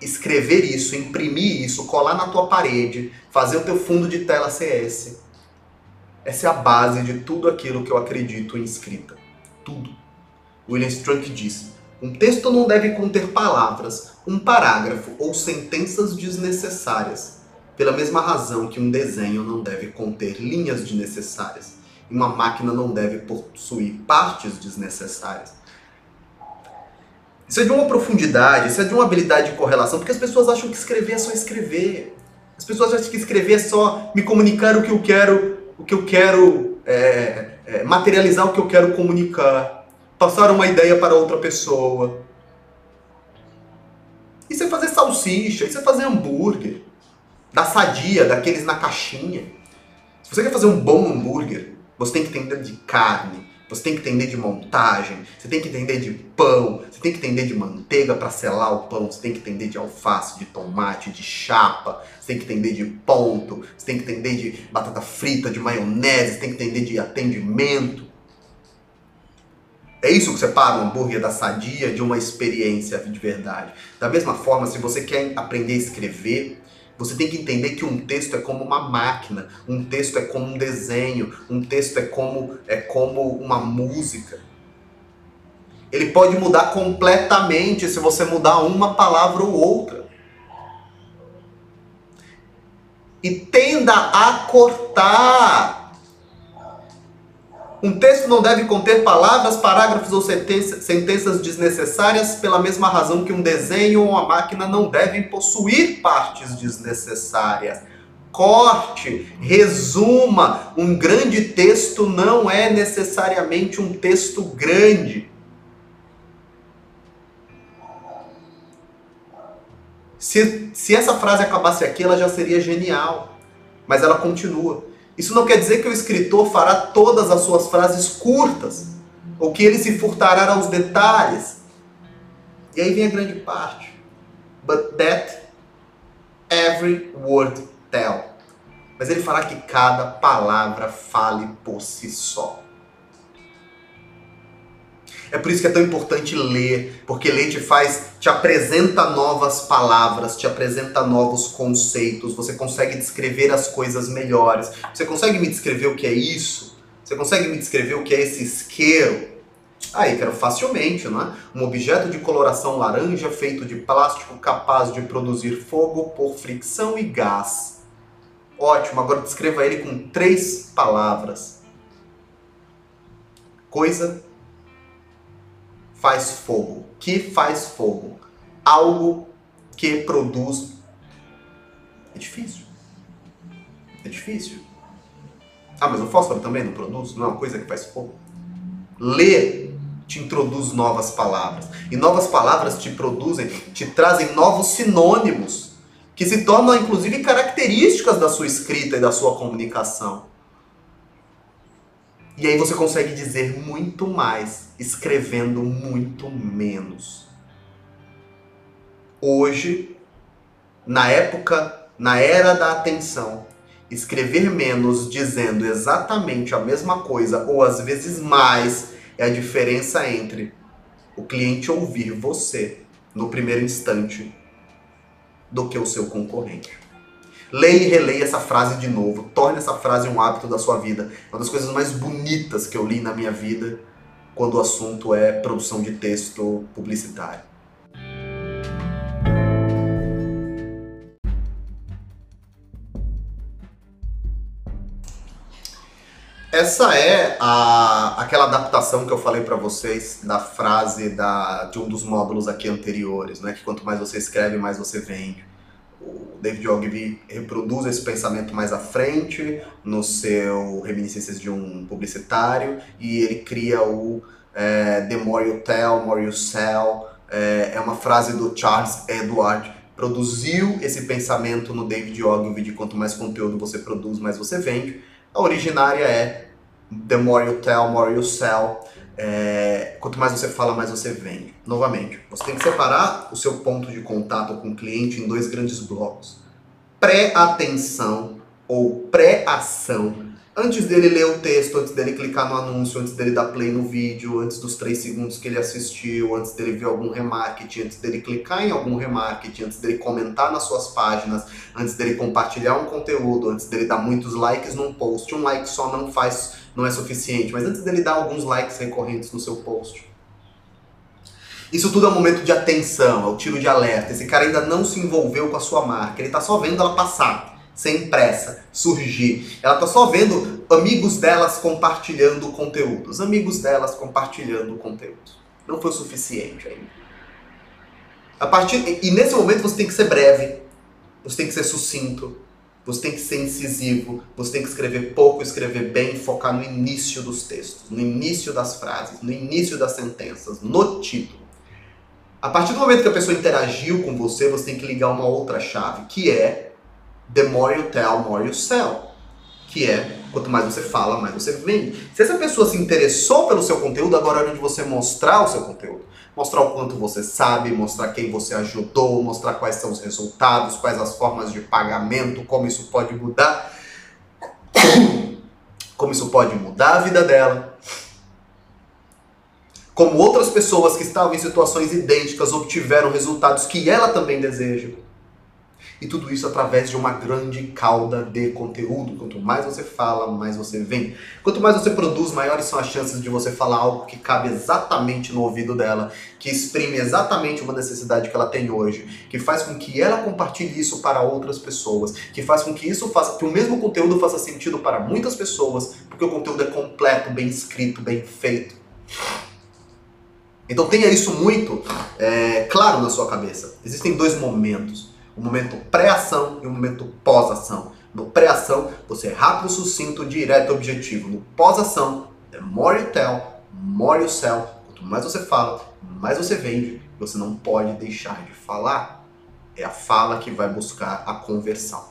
escrever isso, imprimir isso, colar na tua parede, fazer o teu fundo de tela CS. Essa é a base de tudo aquilo que eu acredito em escrita. Tudo. William Strunk diz: um texto não deve conter palavras, um parágrafo ou sentenças desnecessárias, pela mesma razão que um desenho não deve conter linhas desnecessárias. E uma máquina não deve possuir partes desnecessárias. Isso é de uma profundidade, isso é de uma habilidade de correlação, porque as pessoas acham que escrever é só escrever. As pessoas acham que escrever é só me comunicar o que eu quero, o que eu quero é, é, materializar o que eu quero comunicar, passar uma ideia para outra pessoa. Isso é fazer salsicha, isso é fazer hambúrguer, da sadia, daqueles na caixinha. Se você quer fazer um bom hambúrguer, você tem que entender de carne, você tem que entender de montagem, você tem que entender de pão, você tem que entender de manteiga para selar o pão, você tem que entender de alface, de tomate, de chapa, você tem que entender de ponto, você tem que entender de batata frita, de maionese, você tem que entender de atendimento. É isso que separa um hambúrguer da sadia de uma experiência de verdade. Da mesma forma, se você quer aprender a escrever, você tem que entender que um texto é como uma máquina, um texto é como um desenho, um texto é como, é como uma música. Ele pode mudar completamente se você mudar uma palavra ou outra. E tenda a cortar um texto não deve conter palavras, parágrafos ou sentenças desnecessárias pela mesma razão que um desenho ou uma máquina não devem possuir partes desnecessárias. Corte, resuma. Um grande texto não é necessariamente um texto grande. Se, se essa frase acabasse aqui, ela já seria genial. Mas ela continua. Isso não quer dizer que o escritor fará todas as suas frases curtas, ou que ele se furtará aos detalhes. E aí vem a grande parte. But that every word tell. Mas ele fará que cada palavra fale por si só. É por isso que é tão importante ler, porque ler te faz, te apresenta novas palavras, te apresenta novos conceitos, você consegue descrever as coisas melhores. Você consegue me descrever o que é isso? Você consegue me descrever o que é esse isqueiro? Aí, quero facilmente, não é? Um objeto de coloração laranja feito de plástico capaz de produzir fogo por fricção e gás. Ótimo, agora descreva ele com três palavras. Coisa faz fogo. Que faz fogo? Algo que produz. É difícil. É difícil. Ah, mas o fósforo também não produz? Não é uma coisa que faz fogo? Ler te introduz novas palavras. E novas palavras te produzem, te trazem novos sinônimos, que se tornam inclusive características da sua escrita e da sua comunicação. E aí você consegue dizer muito mais escrevendo muito menos. Hoje, na época, na era da atenção, escrever menos dizendo exatamente a mesma coisa ou às vezes mais é a diferença entre o cliente ouvir você no primeiro instante do que o seu concorrente. Leia e releia essa frase de novo. Torne essa frase um hábito da sua vida. Uma das coisas mais bonitas que eu li na minha vida quando o assunto é produção de texto publicitário. Essa é a, aquela adaptação que eu falei para vocês da frase da, de um dos módulos aqui anteriores, né? Que quanto mais você escreve, mais você vende o David Ogilvy reproduz esse pensamento mais à frente no seu Reminiscências de um Publicitário e ele cria o é, The More You Tell, More You Sell. É, é uma frase do Charles Edward. Produziu esse pensamento no David Ogilvy de quanto mais conteúdo você produz, mais você vende. A originária é The More You Tell, More You Sell. É, quanto mais você fala, mais você vende. Novamente, você tem que separar o seu ponto de contato com o cliente em dois grandes blocos: pré-atenção ou pré-ação. Antes dele ler o texto, antes dele clicar no anúncio, antes dele dar play no vídeo, antes dos três segundos que ele assistiu, antes dele ver algum remarketing, antes dele clicar em algum remarketing, antes dele comentar nas suas páginas, antes dele compartilhar um conteúdo, antes dele dar muitos likes num post. Um like só não faz não é suficiente, mas antes dele dar alguns likes recorrentes no seu post. Isso tudo é um momento de atenção, é o tiro de alerta. Esse cara ainda não se envolveu com a sua marca, ele está só vendo ela passar, sem pressa, surgir. Ela está só vendo amigos delas compartilhando conteúdos, amigos delas compartilhando conteúdos. Não foi o suficiente ainda. A partir e nesse momento você tem que ser breve, você tem que ser sucinto, você tem que ser incisivo, você tem que escrever pouco, escrever bem, focar no início dos textos, no início das frases, no início das sentenças, no título. A partir do momento que a pessoa interagiu com você, você tem que ligar uma outra chave, que é the more you tell, more you sell. Que é, quanto mais você fala, mais você vende. Se essa pessoa se interessou pelo seu conteúdo, agora é hora de você mostrar o seu conteúdo mostrar o quanto você sabe, mostrar quem você ajudou, mostrar quais são os resultados, quais as formas de pagamento, como isso pode mudar, como isso pode mudar a vida dela. Como outras pessoas que estavam em situações idênticas obtiveram resultados que ela também deseja. E tudo isso através de uma grande cauda de conteúdo. Quanto mais você fala, mais você vem. Quanto mais você produz, maiores são as chances de você falar algo que cabe exatamente no ouvido dela, que exprime exatamente uma necessidade que ela tem hoje, que faz com que ela compartilhe isso para outras pessoas, que faz com que isso faça, que o mesmo conteúdo faça sentido para muitas pessoas, porque o conteúdo é completo, bem escrito, bem feito. Então tenha isso muito é, claro na sua cabeça. Existem dois momentos o momento pré-ação e o momento pós-ação. No pré-ação, você é rápido, sucinto, direto objetivo. No pós-ação, the more you tell, more you sell. Quanto mais você fala, mais você vende. Você não pode deixar de falar. É a fala que vai buscar a conversão.